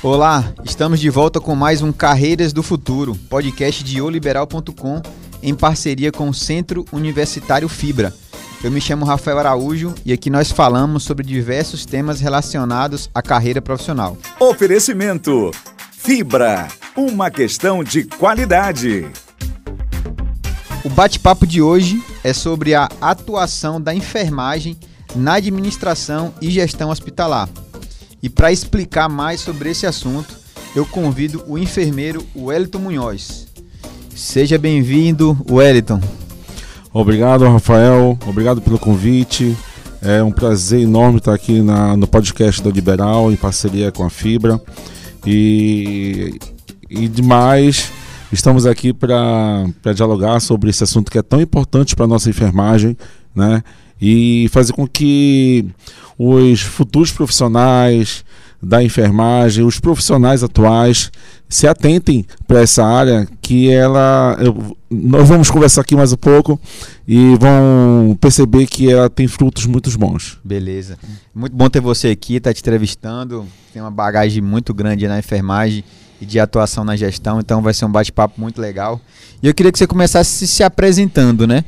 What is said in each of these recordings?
Olá, estamos de volta com mais um Carreiras do Futuro, podcast de oliberal.com em parceria com o Centro Universitário Fibra. Eu me chamo Rafael Araújo e aqui nós falamos sobre diversos temas relacionados à carreira profissional. Oferecimento Fibra, uma questão de qualidade. O bate-papo de hoje é sobre a atuação da enfermagem na administração e gestão hospitalar. E para explicar mais sobre esse assunto, eu convido o enfermeiro Wellington Munhoz. Seja bem-vindo, Wellington. Obrigado, Rafael. Obrigado pelo convite. É um prazer enorme estar aqui na, no podcast da Liberal, em parceria com a Fibra. E, e demais, estamos aqui para dialogar sobre esse assunto que é tão importante para a nossa enfermagem, né? E fazer com que os futuros profissionais da enfermagem, os profissionais atuais se atentem para essa área que ela eu, nós vamos conversar aqui mais um pouco e vão perceber que ela tem frutos muito bons. Beleza. Muito bom ter você aqui, tá te entrevistando. Tem uma bagagem muito grande na enfermagem e de atuação na gestão, então vai ser um bate-papo muito legal. E eu queria que você começasse se apresentando, né?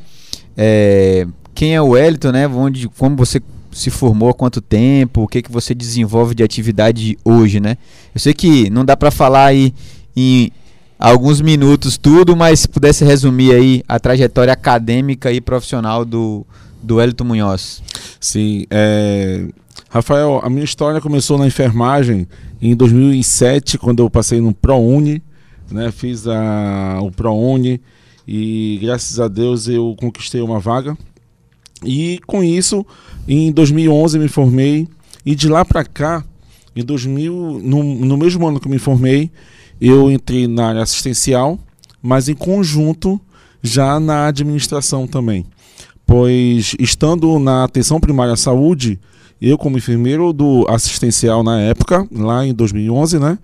É, quem é o Wellington, né? Onde, como você se formou há quanto tempo, o que, que você desenvolve de atividade hoje, né? Eu sei que não dá para falar aí em alguns minutos tudo, mas se pudesse resumir aí a trajetória acadêmica e profissional do, do Wellington Munhoz. Sim, é... Rafael, a minha história começou na enfermagem em 2007, quando eu passei no ProUni, né? Fiz a, o ProUni e graças a Deus eu conquistei uma vaga e com isso, em 2011 me formei e de lá para cá, em 2000, no, no mesmo ano que me formei, eu entrei na área assistencial, mas em conjunto já na administração também. Pois estando na atenção primária à saúde, eu como enfermeiro do assistencial na época, lá em 2011, né?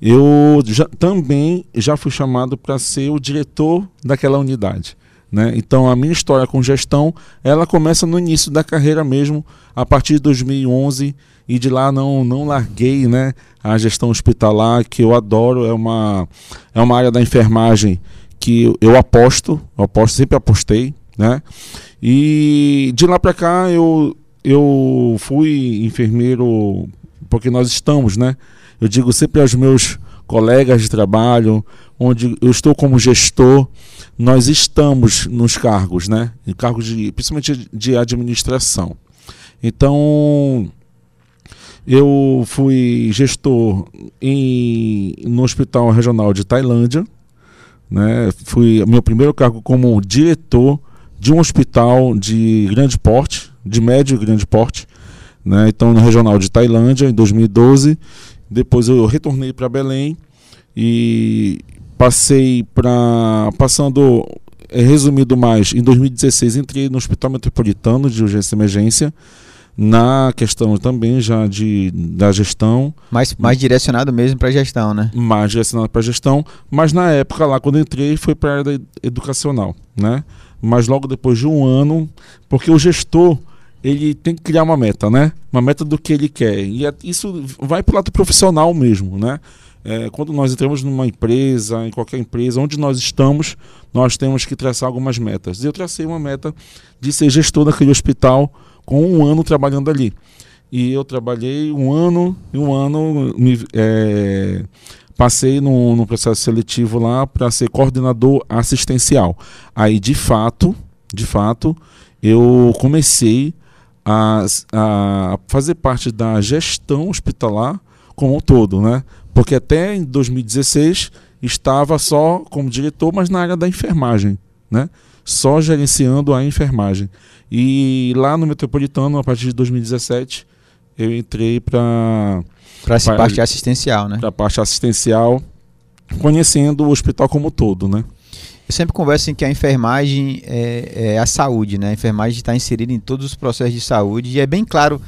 Eu já, também já fui chamado para ser o diretor daquela unidade. Né? Então a minha história com gestão ela começa no início da carreira mesmo, a partir de 2011 e de lá não não larguei, né? A gestão hospitalar que eu adoro é uma é uma área da enfermagem que eu aposto, eu aposto sempre apostei, né? E de lá para cá eu eu fui enfermeiro porque nós estamos, né? Eu digo sempre aos meus colegas de trabalho, onde eu estou como gestor, nós estamos nos cargos, né? Em cargos de, principalmente de administração. Então, eu fui gestor em, no Hospital Regional de Tailândia, né? Fui meu primeiro cargo como diretor de um hospital de grande porte, de médio e grande porte, né? Então, no Regional de Tailândia, em 2012. Depois eu retornei para Belém e passei para passando é, resumido mais, em 2016 entrei no Hospital Metropolitano de Urgência e Emergência na questão também já de da gestão mais mais direcionado mesmo para gestão né mais direcionado para gestão mas na época lá quando entrei foi para a área educacional né mas logo depois de um ano porque o gestor ele tem que criar uma meta, né? Uma meta do que ele quer. E é, isso vai para o lado profissional mesmo, né? É, quando nós entramos numa empresa, em qualquer empresa, onde nós estamos, nós temos que traçar algumas metas. Eu tracei uma meta de ser gestor daquele hospital com um ano trabalhando ali. E eu trabalhei um ano e um ano me, é, passei no processo seletivo lá para ser coordenador assistencial. Aí, de fato, de fato, eu comecei a, a fazer parte da gestão hospitalar como um todo, né? Porque até em 2016 estava só como diretor, mas na área da enfermagem, né? Só gerenciando a enfermagem. E lá no Metropolitano, a partir de 2017, eu entrei para para essa parte assistencial, né? Para a parte assistencial, conhecendo o hospital como todo, né? Eu sempre converso em que a enfermagem é, é a saúde, né? A enfermagem está inserida em todos os processos de saúde e é bem claro,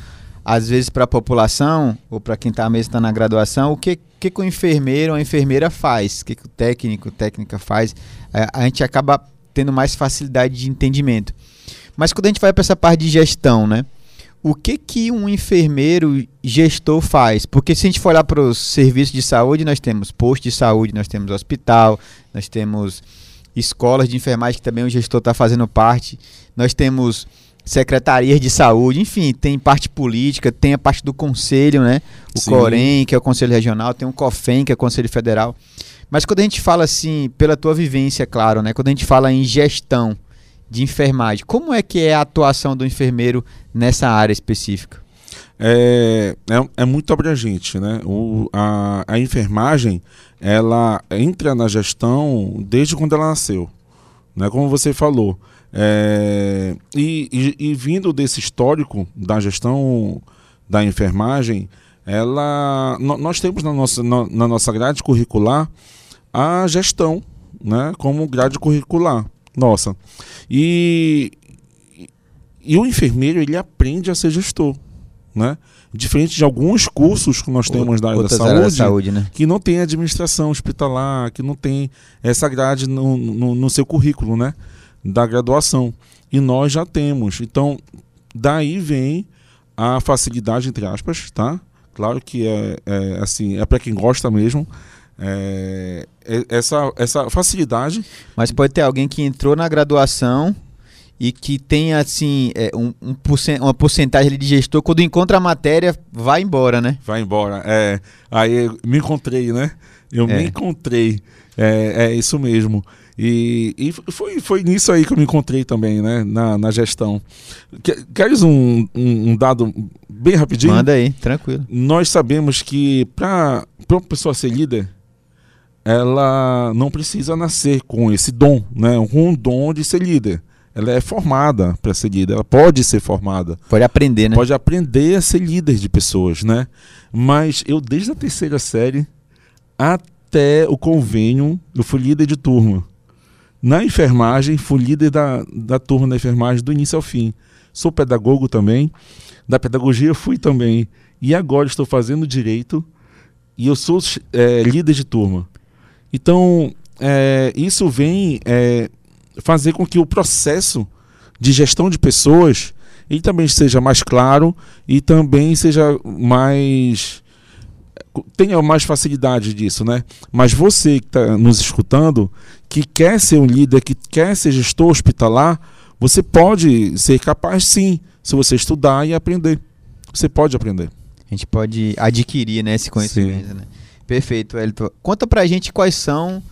às vezes, para a população ou para quem está mesmo tá na graduação, o que, que, que o enfermeiro ou a enfermeira faz, o que, que o técnico, técnica faz. É, a gente acaba tendo mais facilidade de entendimento. Mas quando a gente vai para essa parte de gestão, né? o que que um enfermeiro gestor faz? Porque se a gente for olhar para os serviços de saúde, nós temos posto de saúde, nós temos hospital, nós temos escolas de enfermagem que também o gestor está fazendo parte, nós temos secretarias de saúde, enfim, tem parte política, tem a parte do conselho, né? O Sim. COREM, que é o Conselho Regional, tem o COFEM, que é o Conselho Federal. Mas quando a gente fala assim, pela tua vivência, claro, né? Quando a gente fala em gestão de enfermagem, como é que é a atuação do enfermeiro nessa área específica? É, é, é muito abrangente, né? O, a, a enfermagem, ela entra na gestão desde quando ela nasceu, né? Como você falou. É, e, e, e vindo desse histórico da gestão da enfermagem, ela, no- nós temos na nossa, na, na nossa grade curricular a gestão, né? Como grade curricular nossa. E, e o enfermeiro, ele aprende a ser gestor, né? Diferente de alguns cursos que nós temos da área da saúde, da saúde, né? que não tem administração hospitalar, que não tem essa grade no, no, no seu currículo, né? Da graduação. E nós já temos. Então, daí vem a facilidade, entre aspas, tá? Claro que é, é assim, é para quem gosta mesmo. É, é- essa, essa facilidade Mas pode ter alguém que entrou na graduação e que tem assim é, um, um porcen- uma porcentagem de gestor, quando encontra a matéria, vai embora, né? vai embora. É, aí eu me encontrei, né? Eu É. me encontrei. É, é isso mesmo. E, e foi, foi nisso aí que eu me encontrei também, né? Na, na gestão. Que- Queres um, um, um dado bem rapidinho? Manda aí, tranquilo. Nós sabemos que para uma pessoa ser líder, ela não precisa nascer com esse dom, né? Com o dom de ser líder. Ela é formada para ser líder, ela pode ser formada Pode aprender, né? pode aprender a ser líder de pessoas, né? Mas eu, desde a terceira série até o convênio, eu fui líder de turma. Na enfermagem, fui líder da, da turma da enfermagem do início ao fim. Sou pedagogo também. Da pedagogia fui também. E agora estou fazendo direito e eu sou eh, líder de turma. Então, eh, isso vem eh, fazer com que o processo de gestão de pessoas ele também seja mais claro e também seja mais tenha mais facilidade disso, né? Mas você que está nos escutando, que quer ser um líder, que quer ser gestor hospitalar, você pode ser capaz sim, se você estudar e aprender. Você pode aprender. A gente pode adquirir né, esse conhecimento, né? Perfeito, Elton. Conta pra gente quais são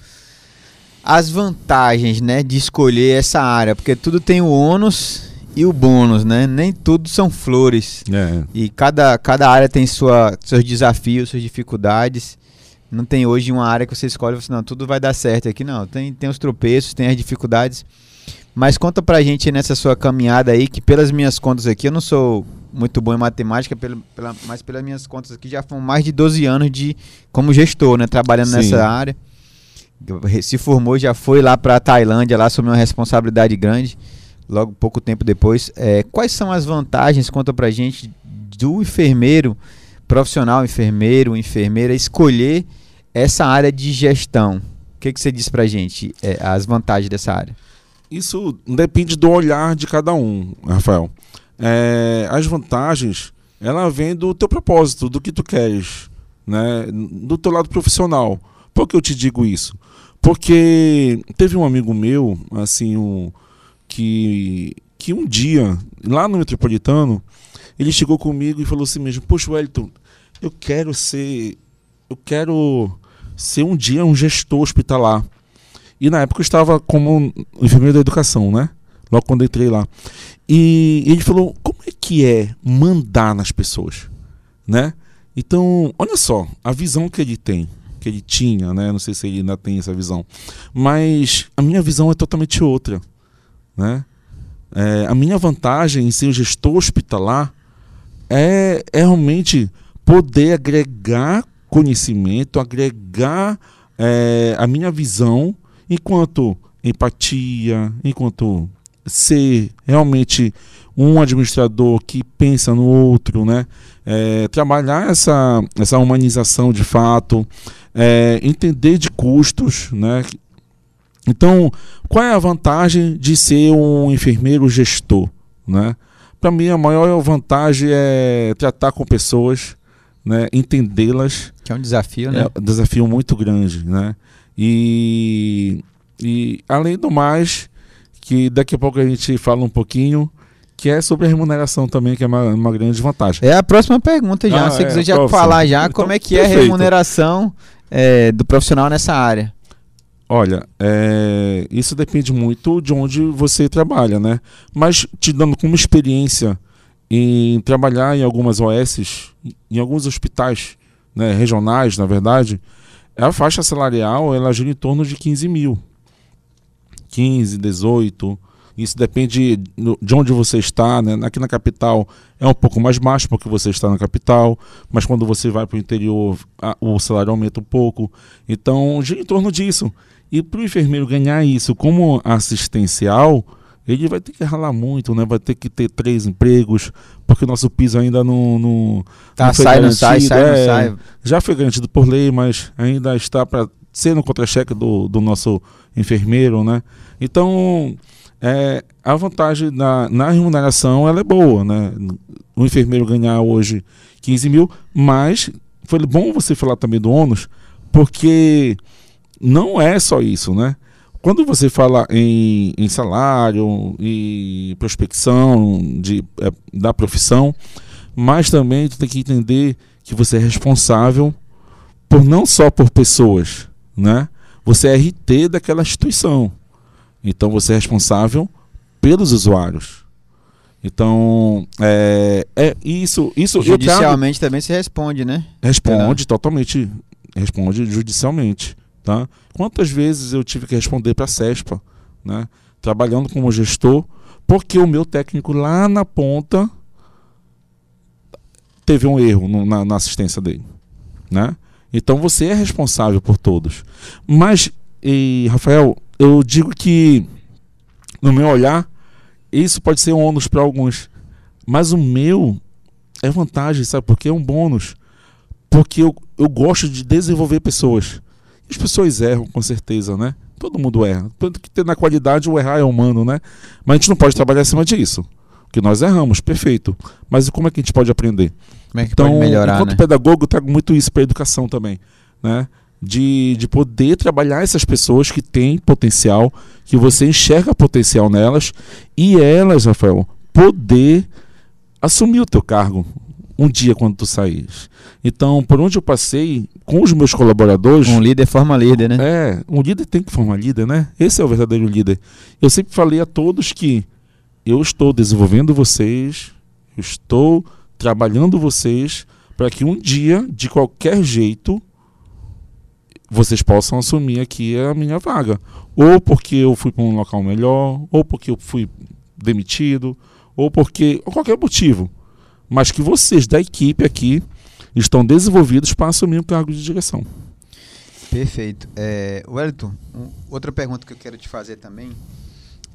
as vantagens, né, de escolher essa área, porque tudo tem o ônus e o bônus, né? Nem tudo são flores. É. E cada, cada área tem sua, seus desafios, suas dificuldades. Não tem hoje uma área que você escolhe e você, não, tudo vai dar certo aqui, não. Tem, tem os tropeços, tem as dificuldades. Mas conta pra gente nessa sua caminhada aí, que pelas minhas contas aqui, eu não sou muito bom em matemática, pelo, pela, mas pelas minhas contas aqui já foram mais de 12 anos de como gestor, né? Trabalhando Sim. nessa área. Se formou, já foi lá pra Tailândia, lá assumiu uma responsabilidade grande logo pouco tempo depois. É, quais são as vantagens, conta pra gente, do enfermeiro, profissional enfermeiro, enfermeira, escolher essa área de gestão? O que, que você diz pra gente, é, as vantagens dessa área? Isso depende do olhar de cada um, Rafael. É, as vantagens, ela vem do teu propósito, do que tu queres, né? Do teu lado profissional. Por que eu te digo isso? Porque teve um amigo meu, assim, um, que, que um dia, lá no Metropolitano, ele chegou comigo e falou assim mesmo, poxa, Wellington, eu quero ser. Eu quero ser um dia um gestor hospitalar. E na época eu estava como enfermeiro da educação, né? Logo quando entrei lá. E ele falou: como é que é mandar nas pessoas? Né? Então, olha só, a visão que ele tem, que ele tinha, né? Não sei se ele ainda tem essa visão. Mas a minha visão é totalmente outra. Né? É, a minha vantagem em ser um gestor hospitalar é, é realmente poder agregar conhecimento, agregar é, a minha visão enquanto empatia, enquanto ser realmente um administrador que pensa no outro, né? É, trabalhar essa, essa humanização de fato, é, entender de custos, né? Então, qual é a vantagem de ser um enfermeiro gestor, né? Para mim, a maior vantagem é tratar com pessoas, né, entendê-las. Que é um desafio, né? É um desafio muito grande, né? E, e além do mais, que daqui a pouco a gente fala um pouquinho, que é sobre a remuneração também, que é uma, uma grande vantagem. É a próxima pergunta já. Ah, Se você é, quiser já falar já então, como é que perfeito. é a remuneração é, do profissional nessa área. Olha, é, isso depende muito de onde você trabalha, né? Mas te dando como experiência em trabalhar em algumas OSs, em alguns hospitais né, regionais, na verdade, a faixa salarial ela gira em torno de 15 mil. 15, 18. Isso depende de onde você está. Né? Aqui na capital é um pouco mais baixo porque você está na capital, mas quando você vai para o interior, a, o salário aumenta um pouco. Então, gira em torno disso. E para o enfermeiro ganhar isso como assistencial, ele vai ter que ralar muito, né? Vai ter que ter três empregos, porque o nosso piso ainda não, não, tá, não foi sai, garantido. Não sai, sai, é, não sai. Já foi garantido por lei, mas ainda está para ser no contra-cheque do, do nosso enfermeiro, né? Então, é, a vantagem na, na remuneração ela é boa, né? O enfermeiro ganhar hoje 15 mil, mas foi bom você falar também do ônus, porque não é só isso, né? Quando você fala em, em salário e prospecção de, é, da profissão, mas também tu tem que entender que você é responsável por não só por pessoas, né? Você é RT daquela instituição. Então você é responsável pelos usuários. Então, é, é isso, isso judicialmente trago, também se responde, né? Responde totalmente, responde judicialmente. Tá? Quantas vezes eu tive que responder para a CESPA, né? trabalhando como gestor, porque o meu técnico lá na ponta teve um erro no, na, na, assistência dele. Né? Então você é responsável por todos. Mas, e, Rafael, eu digo que, no meu olhar, isso pode ser um ônus para alguns. Mas o meu é vantagem, sabe? Porque é um bônus. Porque eu, eu gosto de desenvolver pessoas. As pessoas erram, com certeza, né? Todo mundo erra. Tanto que na qualidade o errar é humano, né? Mas a gente não pode trabalhar acima disso. Porque nós erramos, perfeito. Mas como é que a gente pode aprender? Como é que então, pode melhorar, enquanto né? pedagogo, eu trago muito isso para a educação também, né? De, de poder trabalhar essas pessoas que têm potencial, que você enxerga potencial nelas, e elas, Rafael, poder assumir o teu cargo um dia quando tu saís. Então, por onde eu passei, com os meus colaboradores. Um líder forma líder, né? É, um líder tem que formar líder, né? Esse é o verdadeiro líder. Eu sempre falei a todos que eu estou desenvolvendo vocês, eu estou trabalhando vocês para que um dia, de qualquer jeito, vocês possam assumir aqui a minha vaga. Ou porque eu fui para um local melhor, ou porque eu fui demitido, ou porque. ou qualquer motivo. Mas que vocês da equipe aqui estão desenvolvidos para assumir o cargo de direção. Perfeito. É, Wellington, um, outra pergunta que eu quero te fazer também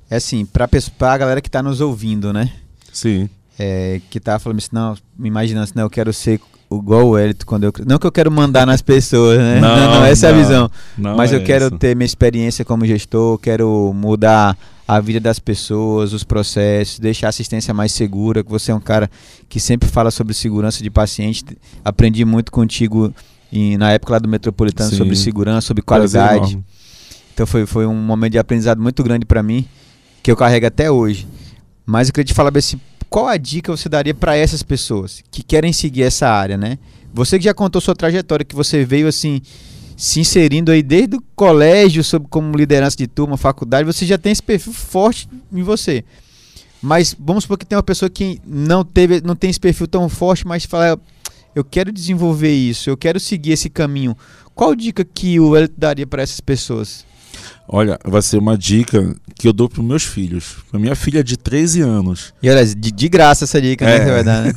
é assim, para a galera que está nos ouvindo, né? Sim. É, que tá falando assim, não, me imaginando assim, não, eu quero ser igual o Wellington quando eu. Não que eu quero mandar nas pessoas, né? Não, não, não essa não, é a visão. Mas é eu quero isso. ter minha experiência como gestor, quero mudar a vida das pessoas, os processos, deixar a assistência mais segura, que você é um cara que sempre fala sobre segurança de paciente. Aprendi muito contigo em, na época lá do Metropolitano Sim. sobre segurança, sobre qualidade. Então foi, foi um momento de aprendizado muito grande para mim, que eu carrego até hoje. Mas eu queria te falar assim, qual a dica você daria para essas pessoas que querem seguir essa área, né? Você que já contou sua trajetória, que você veio assim se inserindo aí desde o colégio, sobre como liderança de turma, faculdade, você já tem esse perfil forte em você. Mas vamos supor que tem uma pessoa que não teve, não tem esse perfil tão forte, mas fala, eu quero desenvolver isso, eu quero seguir esse caminho. Qual dica que o Elito daria para essas pessoas? Olha, vai ser uma dica que eu dou para meus filhos. Para minha filha de 13 anos. E olha, de, de graça essa dica, né, é. Que vai dar, né?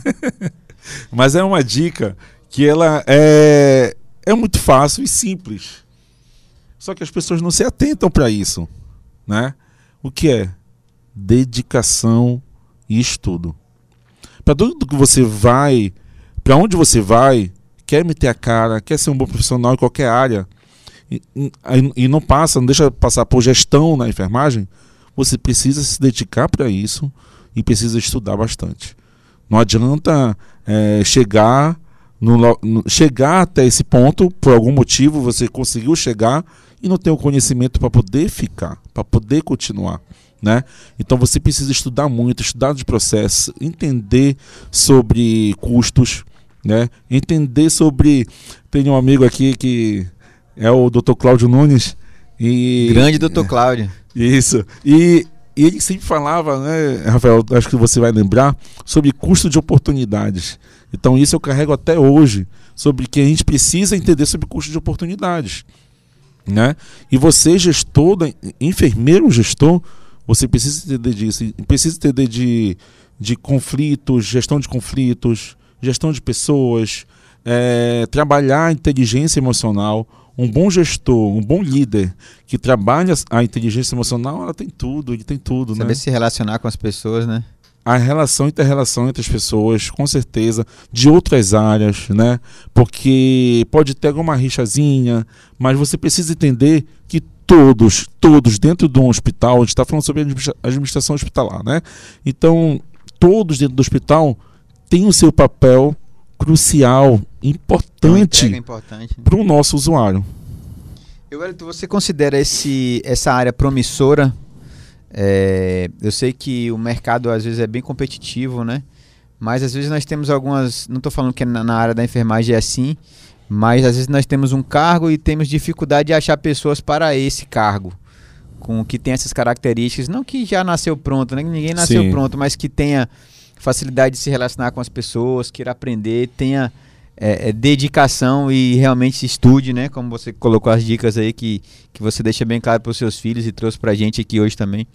Mas é uma dica que ela é é muito fácil e simples. Só que as pessoas não se atentam para isso, né? O que é dedicação e estudo. Para tudo que você vai, para onde você vai, quer meter a cara, quer ser um bom profissional em qualquer área e, e, não passa, não deixa passar por gestão na enfermagem, você precisa se dedicar para isso e precisa estudar bastante. Não adianta é, chegar, no, no, chegar até esse ponto, por algum motivo você conseguiu chegar e não tem o conhecimento para poder ficar, para poder continuar. Né? Então você precisa estudar muito, estudar de processo, entender sobre custos, né? entender sobre. Tem um amigo aqui que é o Dr. Cláudio Nunes. E, Grande Dr. Cláudio. Isso. E, e ele sempre falava, né, Rafael, acho que você vai lembrar, sobre custo de oportunidades. Então isso eu carrego até hoje, sobre que a gente precisa entender sobre custo de oportunidades. Né? E você, gestor, enfermeiro gestor, você precisa entender disso, precisa entender de, de conflitos, gestão de conflitos, gestão de pessoas, é, trabalhar a inteligência emocional, um bom gestor, um bom líder que trabalha a inteligência emocional, ela tem tudo, ele tem tudo, Saber né? se relacionar com as pessoas, né? A relação, inter-relação entre as pessoas, com certeza, de outras áreas, né? Porque pode ter alguma rixazinha, mas você precisa entender que todos, todos dentro de um hospital, a gente está falando sobre a administração hospitalar, né? Então, todos dentro do hospital têm o seu papel crucial, importante para o nosso usuário. Eu, você considera esse, essa área promissora? É, eu sei que o mercado às vezes é bem competitivo, né? Mas às vezes nós temos algumas. Não estou falando que na, na, área da enfermagem é assim, mas às vezes nós temos um cargo e temos dificuldade de achar pessoas para esse cargo. Com que tem essas características. Não que já nasceu pronto, né? Ninguém nasceu Sim. pronto, mas que tenha facilidade de se relacionar com as pessoas, queira aprender, tenha é, é, dedicação e realmente estude, né? Como você colocou as dicas aí que, que você deixa bem claro para os seus filhos e trouxe para a gente aqui hoje também.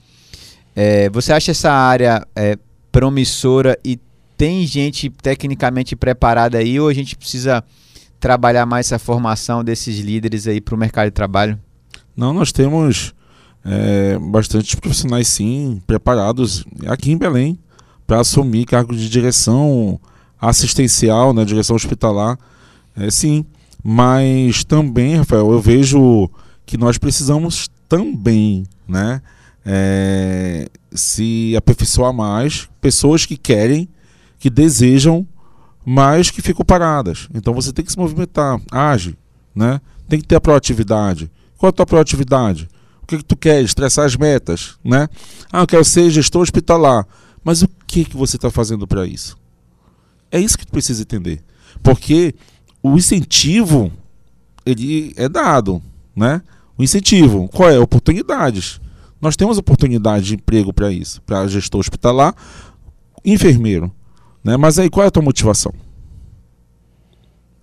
É, você acha essa área é, promissora e tem gente tecnicamente preparada aí ou a gente precisa trabalhar mais essa formação desses líderes aí para o mercado de trabalho? Não, nós temos é, bastante profissionais sim preparados aqui em Belém para assumir cargo de direção assistencial, né, direção hospitalar, é, sim. Mas também, Rafael, eu vejo que nós precisamos também, né, é, se aperfeiçoar mais, pessoas que querem, que desejam, mas que ficam paradas. Então você tem que se movimentar, age, né? Tem que ter a proatividade. Qual é a tua proatividade? O que, que tu quer? Estressar as metas, né? Ah, eu quero ser gestor hospitalar. Mas o que, que você está fazendo para isso? É isso que tu precisa entender. Porque o incentivo, ele é dado, né? O incentivo, qual é? Oportunidades. Nós temos oportunidade de emprego para isso, para gestor hospitalar, enfermeiro, né? Mas aí qual é a tua motivação?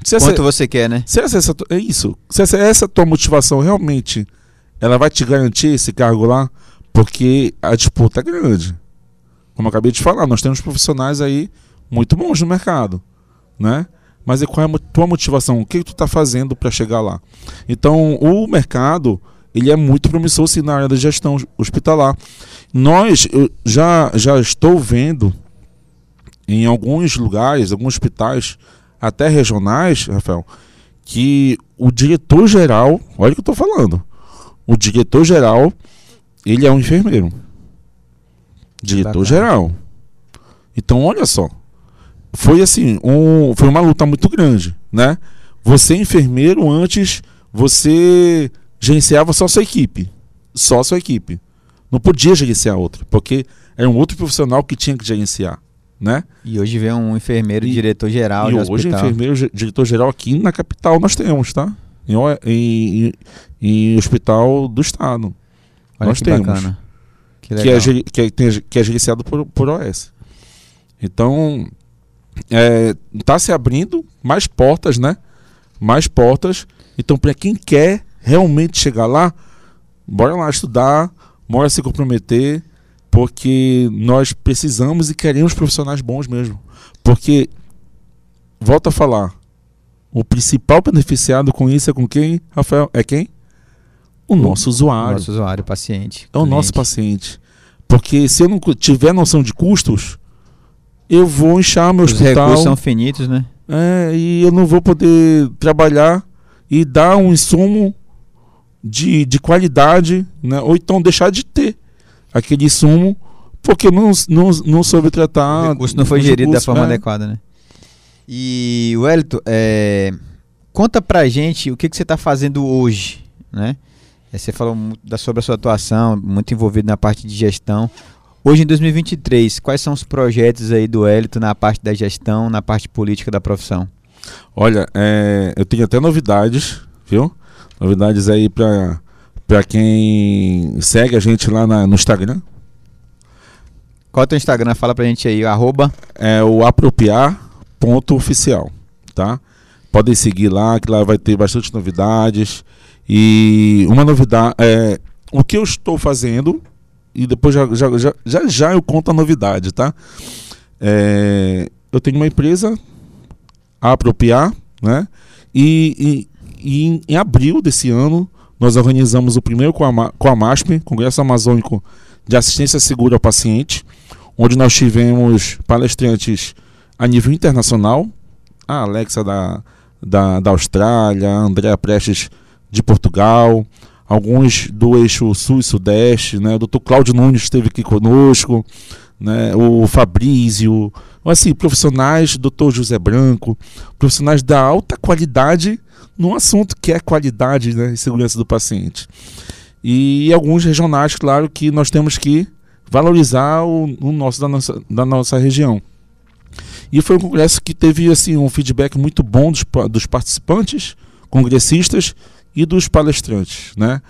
Se essa, Quanto você quer, né? Se essa, é isso. Se essa, essa tua motivação realmente ela vai te garantir esse cargo lá, porque a disputa é grande. Como eu acabei de falar, nós temos profissionais aí muito bons no mercado, né? Mas e qual é a tua motivação? O que, tu está fazendo para chegar lá? Então, o mercado ele é muito promissor sim, na área da gestão hospitalar. Nós, eu já, já estou vendo em alguns lugares, alguns hospitais, até regionais, Rafael, que o diretor-geral, olha o que eu estou falando, o diretor-geral, ele é um enfermeiro. Diretor-geral. Então, olha só. Foi assim, um, foi uma luta muito grande, né? Você enfermeiro antes, você gerenciava só sua equipe, só sua equipe. Não podia gerenciar outra, porque era um outro profissional que tinha que gerenciar, né? E hoje vem um enfermeiro diretor geral. E hoje hospital. enfermeiro diretor geral aqui na capital nós temos, tá? Em, em, em, em hospital do estado. Olha nós temos. Bacana. Que, que, é, que, é, que é gerenciado por, por OS. Então, está é, se abrindo mais portas, né? Mais portas. Então, para quem quer realmente chegar lá, bora lá estudar, bora se comprometer, porque nós precisamos e queremos profissionais bons mesmo. Porque, volta a falar, o principal beneficiado com isso é com quem, Rafael? É quem? O nosso usuário. O nosso usuário, paciente. É o nosso paciente. Porque se eu não tiver noção de custos, eu vou inchar meu Os hospital. Os recursos são finitos, né? É, e eu não vou poder trabalhar e dar um insumo de, de qualidade, né? ou então deixar de ter aquele insumo porque não, não, não soube tratar. O recurso não foi gerido da recursos, forma é. adequada, né? E, Wellington, é, conta pra gente o que, que você tá fazendo hoje, né? É, Você falou sobre a sua atuação, muito envolvido na parte de gestão. Hoje, em 2023, quais são os projetos aí do Wellington na parte da gestão, na parte política da profissão? Olha, é, eu tenho até novidades, viu? Novidades aí pra, pra quem segue a gente lá na- no Instagram. Qual é o teu Instagram? Fala pra gente aí, arroba. É o apropriar.oficial, tá? Podem seguir lá, que lá vai ter bastante novidades. E uma novidade é o que eu estou fazendo, e depois já já, já, já, já eu conto a novidade, tá? É, eu tenho uma empresa, a Apropriar, né? E, e- e em, abril desse ano, nós organizamos o primeiro com a, com a MASP, Congresso Amazônico de Assistência Segura ao Paciente, onde nós tivemos palestrantes a nível internacional, a Alexa da, da, da Austrália, a Andrea Prestes de Portugal, alguns do eixo sul e sudeste, né? O Dr. Cláudio Nunes esteve aqui conosco, né? O Fabrício, assim, profissionais, Dr. José Branco, profissionais da alta qualidade num assunto que é qualidade né? e segurança do paciente. E alguns regionais, claro, que nós temos que valorizar o, o nosso da nossa, da nossa região. E foi um congresso que teve assim um feedback muito bom dos, dos participantes, congressistas e dos palestrantes, né?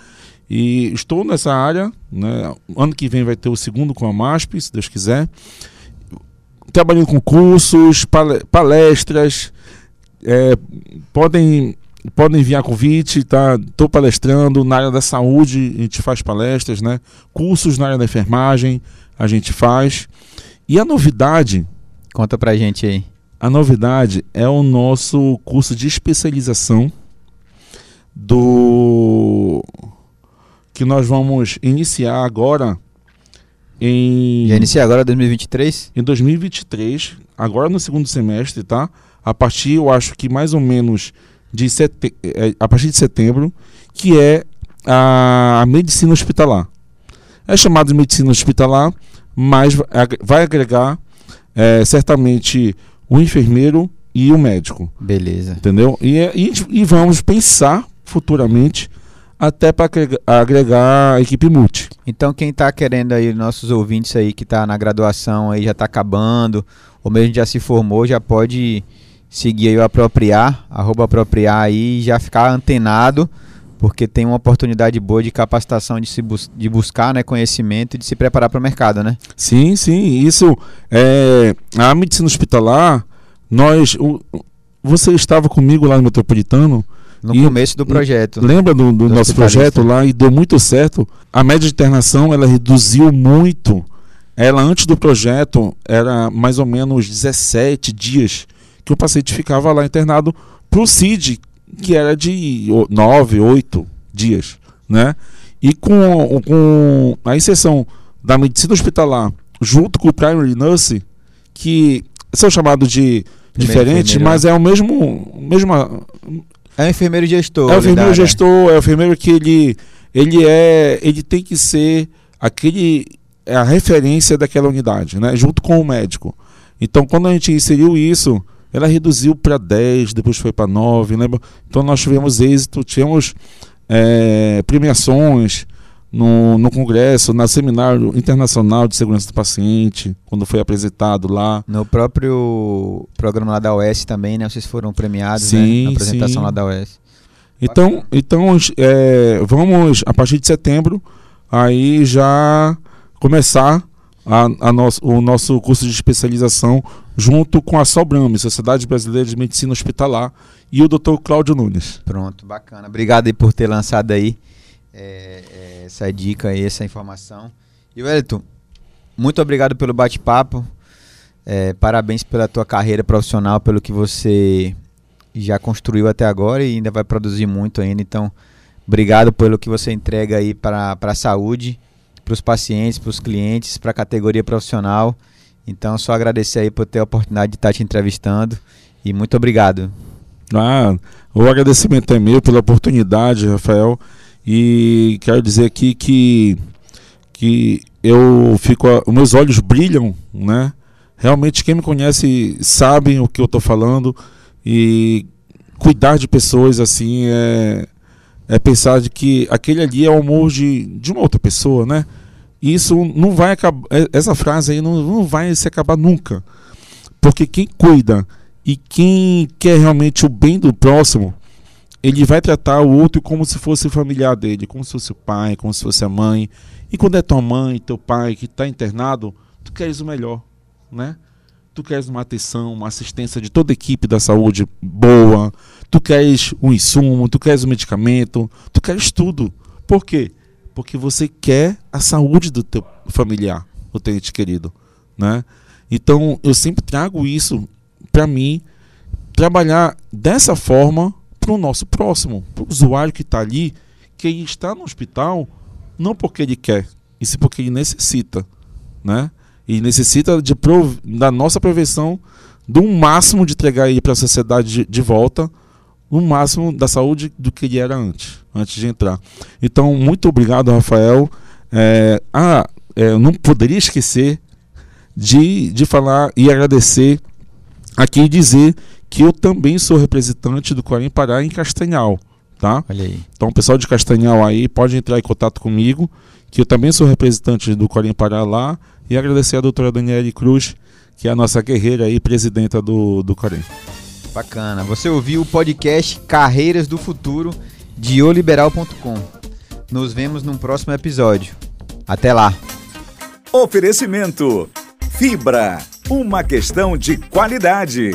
E estou nessa área, né? Ano que vem vai ter o segundo com a MASP, se Deus quiser. Trabalhando com cursos, pale- palestras, é, podem podem enviar convite, tá? Estou palestrando na área da saúde, a gente faz palestras, né? Cursos na área da enfermagem, a gente faz. E a novidade, Conta pra gente aí. a novidade é o nosso curso de especialização do que nós vamos iniciar agora em Já inicia agora 2023? em 2023, agora no segundo semestre, tá? A partir, eu acho que mais ou menos de sete... eh, a partir de setembro, que é a, medicina hospitalar. É chamado de medicina hospitalar, mas vai agregar eh, certamente o enfermeiro e o médico, Beleza. entendeu? E, é- e, e vamos pensar futuramente até para agregar a equipe multi. Então quem tá querendo aí, nossos ouvintes aí que tá na graduação aí, já tá acabando, ou mesmo já se formou, já pode seguir aí o Apropriar, arroba Apropriar aí e já ficar antenado, porque tem uma oportunidade boa de capacitação, de, se bus de buscar né, conhecimento e de se preparar para o mercado, né? Sim, sim, isso é a medicina hospitalar. Nós, o- você estava comigo lá no Metropolitano. No E- começo do projeto. Lembra do, do Do nosso projeto lá e deu muito certo. A média de internação ela reduziu muito. Ela antes do projeto era mais ou menos 17 dias que o paciente ficava lá internado pro CID, que era de 9, 8 dias, né? E com, com a inserção da medicina hospitalar junto com o primary nurse, que são chamados de diferente, mas é o mesmo, mesma, É o enfermeiro gestor. é o enfermeiro área. gestor, é o enfermeiro que ele, ele é, ele tem que ser aquele é a referência daquela unidade, né, junto com o médico. Então, quando a gente inseriu isso, ela reduziu para 10, depois foi para 9, lembra? Então nós tivemos êxito, tivemos é, premiações no, no congresso, no seminário internacional de segurança do paciente, quando foi apresentado lá. No próprio programa lá da OS também, né? Vocês foram premiados, Sim, né? Na apresentação sim. lá da OS. Então, então é, vamos, a partir de setembro, aí já começar a, a nosso, o nosso curso de especialização junto com a Sobrame, Sociedade Brasileira de Medicina Hospitalar, e o Dr. Cláudio Nunes. Pronto, bacana. Obrigado aí por ter lançado aí é, é, essa dica aí, essa informação. E Wellington, muito obrigado pelo bate-papo. É, parabéns pela tua carreira profissional, pelo que você já construiu até agora e ainda vai produzir muito ainda. Então, obrigado pelo que você entrega aí para a saúde, para os pacientes, para os clientes, para a categoria profissional. Então, só agradecer aí por ter a oportunidade de estar te entrevistando e muito obrigado. Ah, o agradecimento é meu pela oportunidade, Rafael. E quero dizer aqui que, que eu fico, meus olhos brilham, né? Realmente quem me conhece sabe o que eu estou falando e cuidar de pessoas assim é, é pensar de que aquele ali é o amor de, de uma outra pessoa, né? E isso não vai acabar, é, essa frase aí não, não vai se acabar nunca. Porque quem cuida e quem quer realmente o bem do próximo, ele vai tratar o outro como se fosse familiar dele, como se fosse o pai, como se fosse a mãe. E quando é tua mãe, teu pai que está internado, tu queres o melhor, né? Tu queres uma atenção, uma assistência de toda a equipe da saúde boa, tu queres um insumo, tu queres um medicamento, tu queres tudo. Por quê? Porque você quer a saúde do teu familiar, do teu ente querido, né? Então, eu sempre trago isso para mim trabalhar dessa forma para o nosso próximo, para o usuário que está ali, que está no hospital, não porque ele quer, e sim porque ele necessita, né? E necessita de da nossa prevenção do máximo de entregar ele para a sociedade de, de volta, o máximo da saúde do que ele era antes, antes de entrar. Então, muito obrigado, Rafael. É, ah, é, eu não poderia esquecer de, de falar e agradecer aqui e dizer que eu também sou representante do Corém Pará em Castanhal, tá? Olha aí. Então, o pessoal de Castanhal aí pode entrar em contato comigo, que eu também sou representante do Corém Pará lá, e agradecer a doutora Daniele Cruz, que é a nossa guerreira aí, presidenta do, do Corém. Bacana. Você ouviu o podcast Carreiras do Futuro de oliberal.com. Nos vemos num próximo episódio. Até lá. Oferecimento Fibra, uma questão de qualidade.